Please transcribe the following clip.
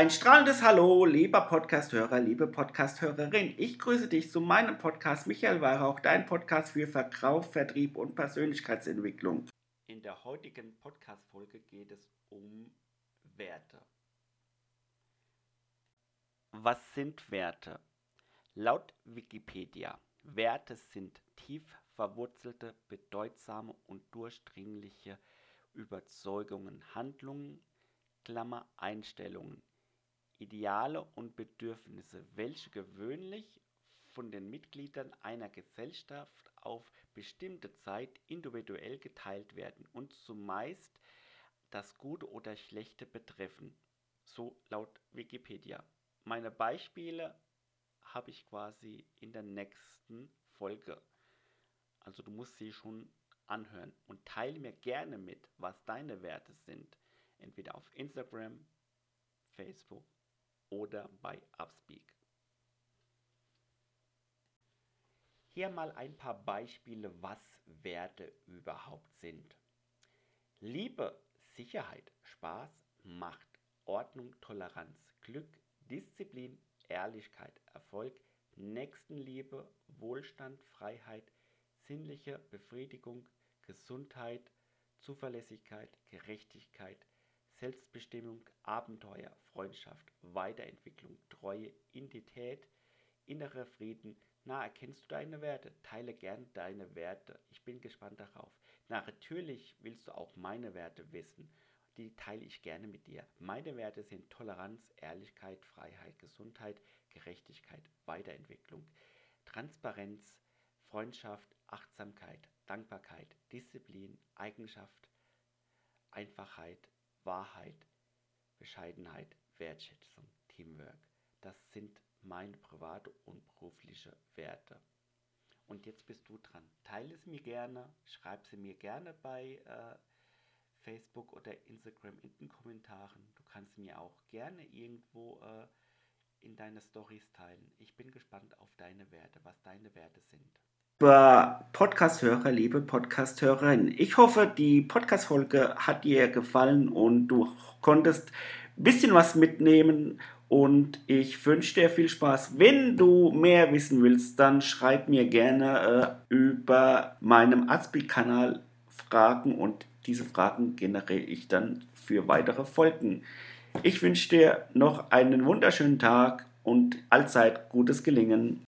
Ein strahlendes Hallo, lieber Podcasthörer, liebe Podcasthörerin. Ich grüße dich zu meinem Podcast Michael Weihrauch, dein Podcast für Verkauf, Vertrieb und Persönlichkeitsentwicklung. In der heutigen Podcast-Folge geht es um Werte. Was sind Werte? Laut Wikipedia, Werte sind tief verwurzelte, bedeutsame und durchdringliche Überzeugungen, Handlungen, Klammer, Einstellungen, Ideale und Bedürfnisse, welche gewöhnlich von den Mitgliedern einer Gesellschaft auf bestimmte Zeit individuell geteilt werden und zumeist das Gute oder Schlechte betreffen. So laut Wikipedia. Meine Beispiele habe ich quasi in der nächsten Folge. Also du musst sie schon anhören und teile mir gerne mit, was deine Werte sind. Entweder auf Instagram, Facebook oder bei Upspeak. Hier mal ein paar Beispiele, was Werte überhaupt sind. Liebe, Sicherheit, Spaß, Macht, Ordnung, Toleranz, Glück, Disziplin, Ehrlichkeit, Erfolg, Nächstenliebe, Wohlstand, Freiheit, sinnliche Befriedigung, Gesundheit, Zuverlässigkeit, Gerechtigkeit, Selbstbestimmung, Abenteuer, Freundschaft, Weiterentwicklung, Treue, Identität, innerer Frieden. Na, erkennst du deine Werte? Teile gern deine Werte. Ich bin gespannt darauf. Na, natürlich willst du auch meine Werte wissen. Die teile ich gerne mit dir. Meine Werte sind Toleranz, Ehrlichkeit, Freiheit, Gesundheit, Gerechtigkeit, Weiterentwicklung, Transparenz, Freundschaft, Achtsamkeit, Dankbarkeit, Disziplin, Eigenschaft, Einfachheit, Wahrheit, Bescheidenheit, Wertschätzung, Teamwork. Das sind meine private und berufliche Werte. Und jetzt bist du dran. Teile es mir gerne, schreib sie mir gerne bei äh, Facebook oder Instagram in den Kommentaren. Du kannst mir auch gerne irgendwo äh, in deine Stories teilen. Ich bin gespannt auf deine Werte, was deine Werte sind Podcast-Hörer, liebe Podcast-Hörerin. Ich hoffe, die Podcast-Folge hat dir gefallen und du konntest ein bisschen was mitnehmen und ich wünsche dir viel Spaß. Wenn du mehr wissen willst, dann schreib mir gerne äh, über meinem Azpi-Kanal Fragen und diese Fragen generiere ich dann für weitere Folgen. Ich wünsche dir noch einen wunderschönen Tag und allzeit gutes Gelingen.